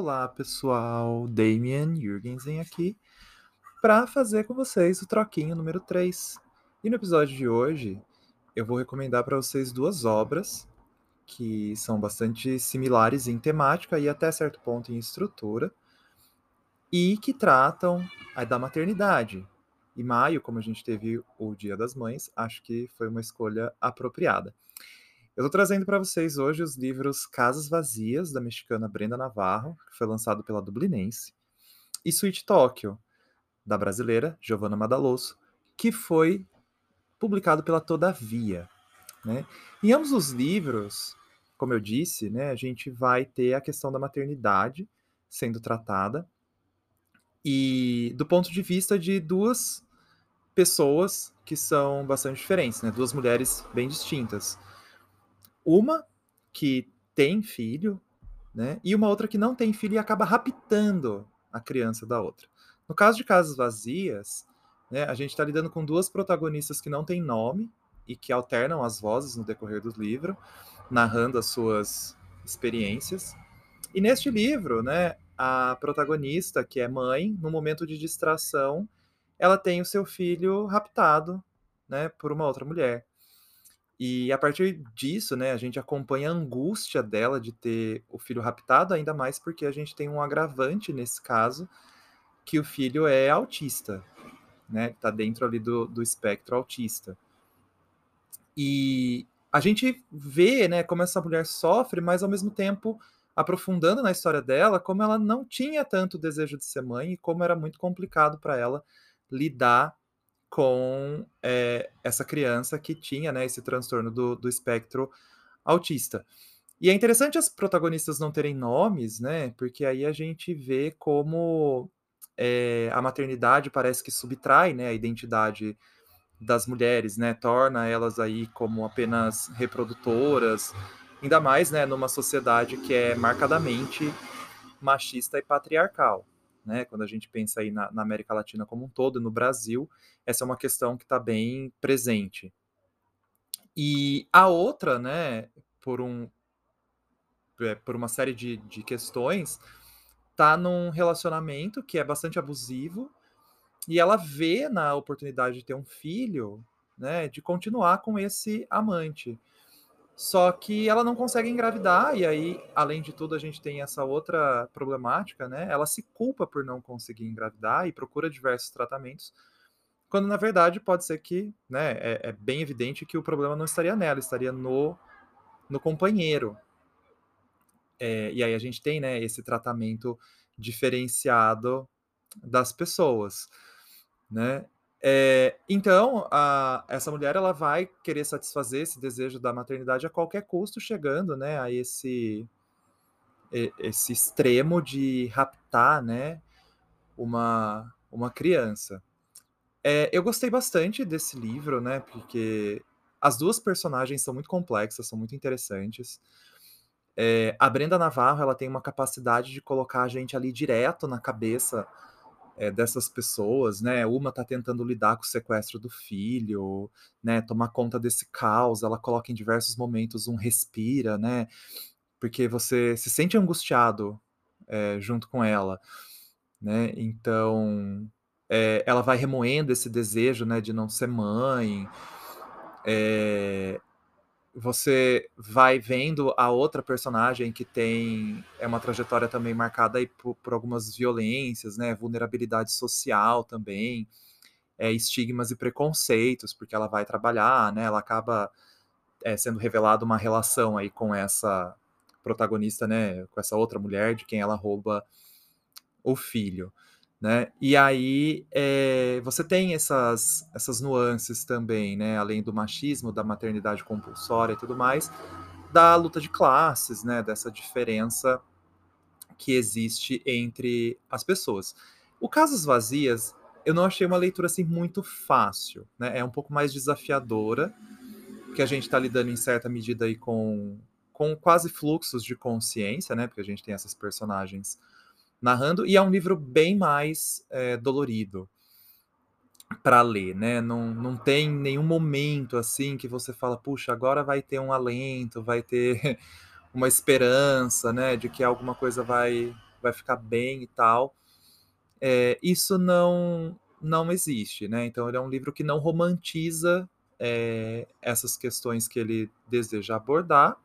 Olá, pessoal. Damien Jürgensen aqui para fazer com vocês o troquinho número 3. E no episódio de hoje, eu vou recomendar para vocês duas obras que são bastante similares em temática e até certo ponto em estrutura e que tratam da maternidade. E maio, como a gente teve o Dia das Mães, acho que foi uma escolha apropriada. Eu estou trazendo para vocês hoje os livros Casas Vazias, da mexicana Brenda Navarro, que foi lançado pela Dublinense, e Sweet Tóquio, da brasileira Giovanna Madaloso, que foi publicado pela Todavia. Né? Em ambos os livros, como eu disse, né, a gente vai ter a questão da maternidade sendo tratada, e do ponto de vista de duas pessoas que são bastante diferentes, né? duas mulheres bem distintas uma que tem filho, né? E uma outra que não tem filho e acaba raptando a criança da outra. No caso de Casas Vazias, né, a gente está lidando com duas protagonistas que não têm nome e que alternam as vozes no decorrer do livro, narrando as suas experiências. E neste livro, né, a protagonista, que é mãe, no momento de distração, ela tem o seu filho raptado, né, por uma outra mulher. E a partir disso, né, a gente acompanha a angústia dela de ter o filho raptado, ainda mais porque a gente tem um agravante nesse caso, que o filho é autista, né? Tá dentro ali do, do espectro autista. E a gente vê, né, como essa mulher sofre, mas ao mesmo tempo aprofundando na história dela, como ela não tinha tanto desejo de ser mãe e como era muito complicado para ela lidar com é, essa criança que tinha né, esse transtorno do, do espectro autista. E é interessante as protagonistas não terem nomes, né? Porque aí a gente vê como é, a maternidade parece que subtrai né, a identidade das mulheres, né? Torna elas aí como apenas reprodutoras, ainda mais né, numa sociedade que é marcadamente machista e patriarcal né? Quando a gente pensa aí na, na América Latina como um todo, no Brasil, essa é uma questão que está bem presente. E a outra, né, por um é, por uma série de, de questões, tá num relacionamento que é bastante abusivo e ela vê na oportunidade de ter um filho, né, de continuar com esse amante. Só que ela não consegue engravidar, e aí, além de tudo, a gente tem essa outra problemática, né? Ela se culpa por não conseguir engravidar e procura diversos tratamentos, quando na verdade pode ser que, né, é, é bem evidente que o problema não estaria nela, estaria no, no companheiro. É, e aí a gente tem, né, esse tratamento diferenciado das pessoas, né? É, então, a, essa mulher ela vai querer satisfazer esse desejo da maternidade a qualquer custo, chegando né, a esse, esse extremo de raptar né, uma, uma criança. É, eu gostei bastante desse livro, né, porque as duas personagens são muito complexas, são muito interessantes. É, a Brenda Navarro ela tem uma capacidade de colocar a gente ali direto na cabeça é, dessas pessoas, né? Uma tá tentando lidar com o sequestro do filho, né? Tomar conta desse caos. Ela coloca em diversos momentos um respira, né? Porque você se sente angustiado é, junto com ela, né? Então é, ela vai remoendo esse desejo, né? De não ser mãe. É, você vai vendo a outra personagem que tem é uma trajetória também marcada aí por, por algumas violências, né, vulnerabilidade social também, é, estigmas e preconceitos, porque ela vai trabalhar, né, ela acaba é, sendo revelada uma relação aí com essa protagonista, né, com essa outra mulher de quem ela rouba o filho né? E aí é, você tem essas, essas nuances também, né? Além do machismo, da maternidade compulsória e tudo mais, da luta de classes, né? Dessa diferença que existe entre as pessoas. O Casas Vazias, eu não achei uma leitura assim muito fácil, né? É um pouco mais desafiadora, que a gente está lidando em certa medida aí com, com quase fluxos de consciência, né? Porque a gente tem essas personagens narrando, e é um livro bem mais é, dolorido para ler, né? Não, não tem nenhum momento assim que você fala, puxa, agora vai ter um alento, vai ter uma esperança, né, de que alguma coisa vai vai ficar bem e tal. É, isso não não existe, né? Então ele é um livro que não romantiza é, essas questões que ele deseja abordar,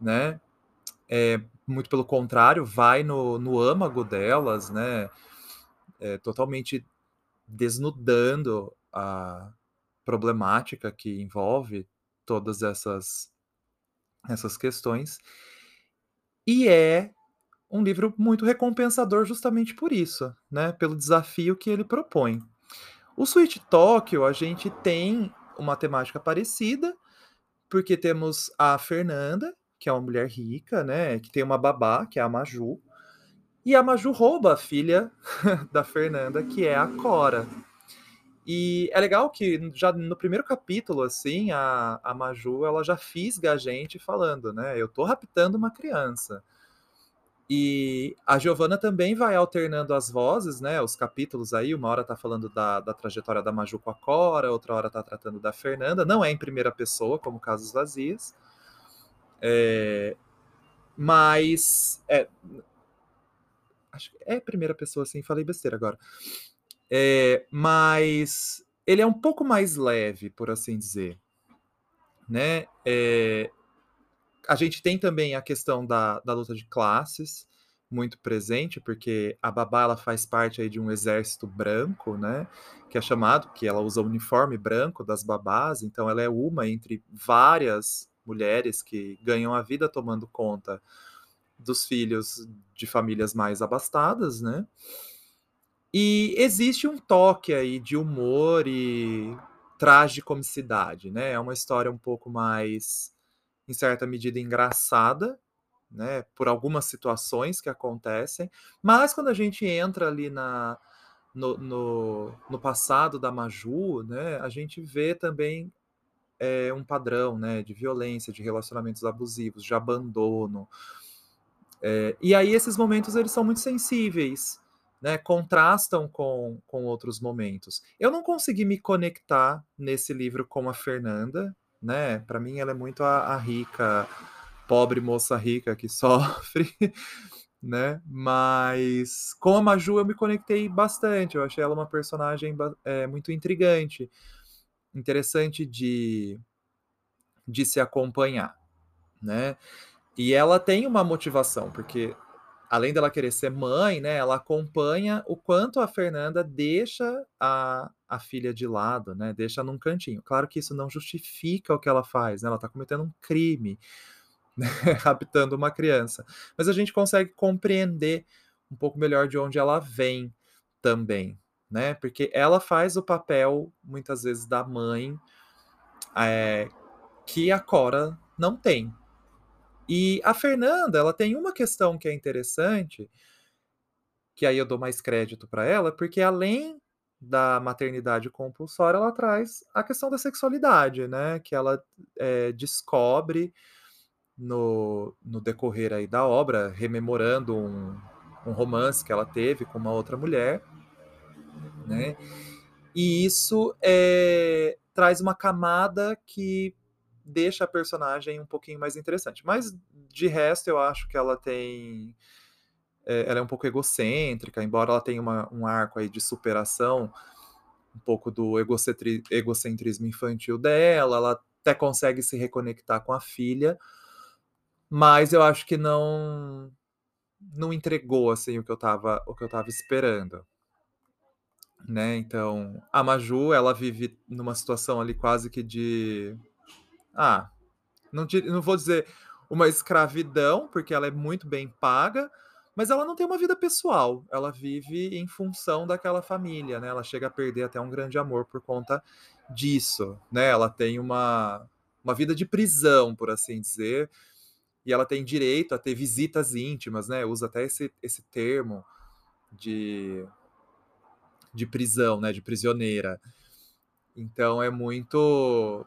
né? É, muito pelo contrário, vai no, no âmago delas, né? É, totalmente desnudando a problemática que envolve todas essas essas questões. E é um livro muito recompensador justamente por isso, né? Pelo desafio que ele propõe. O Sweet Tokyo, a gente tem uma temática parecida, porque temos a Fernanda, que é uma mulher rica, né? Que tem uma babá, que é a Maju. E a Maju rouba a filha da Fernanda, que é a Cora. E é legal que já no primeiro capítulo, assim, a, a Maju, ela já fisga a gente falando, né? Eu tô raptando uma criança. E a Giovana também vai alternando as vozes, né? Os capítulos aí, uma hora tá falando da, da trajetória da Maju com a Cora, outra hora tá tratando da Fernanda. Não é em primeira pessoa, como Casos Vazios. É, mas. É, acho que é primeira pessoa, assim, falei besteira agora. É, mas ele é um pouco mais leve, por assim dizer. Né? É, a gente tem também a questão da, da luta de classes muito presente, porque a Babá ela faz parte aí de um exército branco, né? Que é chamado, que ela usa o uniforme branco das babás, então ela é uma entre várias mulheres que ganham a vida tomando conta dos filhos de famílias mais abastadas, né? E existe um toque aí de humor e tragicomicidade, né? É uma história um pouco mais em certa medida, engraçada, né, por algumas situações que acontecem, mas quando a gente entra ali na, no, no, no passado da Maju, né, a gente vê também é, um padrão né, de violência, de relacionamentos abusivos, de abandono. É, e aí esses momentos eles são muito sensíveis, né, contrastam com, com outros momentos. Eu não consegui me conectar nesse livro com a Fernanda, né? Para mim, ela é muito a, a, rica, pobre moça rica que sofre, né? Mas com a Maju eu me conectei bastante. Eu achei ela uma personagem é, muito intrigante, interessante de, de se acompanhar, né? E ela tem uma motivação, porque além dela querer ser mãe, né, ela acompanha o quanto a Fernanda deixa a, a filha de lado, né, deixa num cantinho. Claro que isso não justifica o que ela faz, né, ela está cometendo um crime, né, raptando uma criança. Mas a gente consegue compreender um pouco melhor de onde ela vem também, né, porque ela faz o papel, muitas vezes, da mãe é, que a Cora não tem, e a Fernanda, ela tem uma questão que é interessante, que aí eu dou mais crédito para ela, porque além da maternidade compulsória, ela traz a questão da sexualidade, né? Que ela é, descobre no, no decorrer aí da obra, rememorando um, um romance que ela teve com uma outra mulher, né? E isso é, traz uma camada que deixa a personagem um pouquinho mais interessante. Mas de resto, eu acho que ela tem. É, ela é um pouco egocêntrica, embora ela tenha uma, um arco aí de superação, um pouco do egocentri, egocentrismo infantil dela, ela até consegue se reconectar com a filha, mas eu acho que não não entregou assim o que eu estava o que eu tava esperando. Né? Então, a Maju, ela vive numa situação ali quase que de ah, não, não vou dizer uma escravidão, porque ela é muito bem paga, mas ela não tem uma vida pessoal. Ela vive em função daquela família, né? Ela chega a perder até um grande amor por conta disso, né? Ela tem uma, uma vida de prisão, por assim dizer, e ela tem direito a ter visitas íntimas, né? Usa até esse, esse termo de, de prisão, né? De prisioneira. Então é muito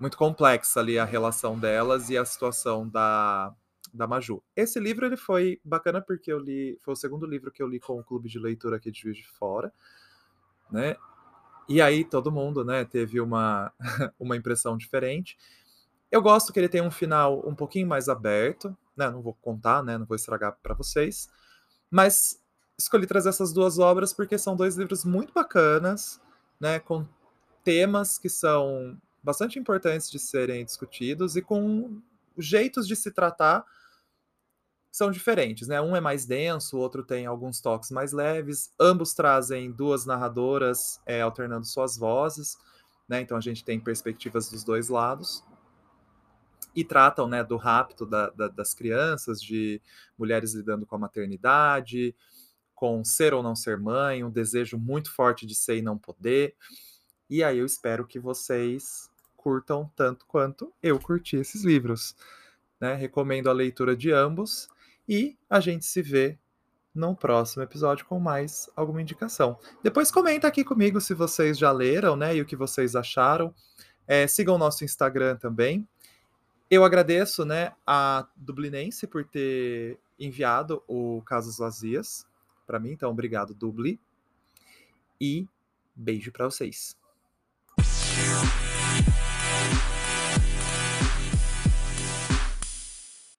muito complexa ali a relação delas e a situação da, da Maju. Esse livro ele foi bacana porque eu li, foi o segundo livro que eu li com o clube de leitura aqui de Juiz de Fora, né? E aí todo mundo, né, teve uma uma impressão diferente. Eu gosto que ele tem um final um pouquinho mais aberto, né? Não vou contar, né? Não vou estragar para vocês. Mas escolhi trazer essas duas obras porque são dois livros muito bacanas, né, com temas que são bastante importantes de serem discutidos e com jeitos de se tratar são diferentes, né? Um é mais denso, o outro tem alguns toques mais leves. Ambos trazem duas narradoras é, alternando suas vozes, né? Então a gente tem perspectivas dos dois lados e tratam, né, do rapto da, da, das crianças, de mulheres lidando com a maternidade, com ser ou não ser mãe, um desejo muito forte de ser e não poder. E aí eu espero que vocês curtam tanto quanto eu curti esses livros. Né? Recomendo a leitura de ambos e a gente se vê no próximo episódio com mais alguma indicação. Depois comenta aqui comigo se vocês já leram, né, e o que vocês acharam. É, sigam o nosso Instagram também. Eu agradeço, né, a Dublinense por ter enviado o Casas Vazias para mim, então obrigado, Dubli. E beijo para vocês.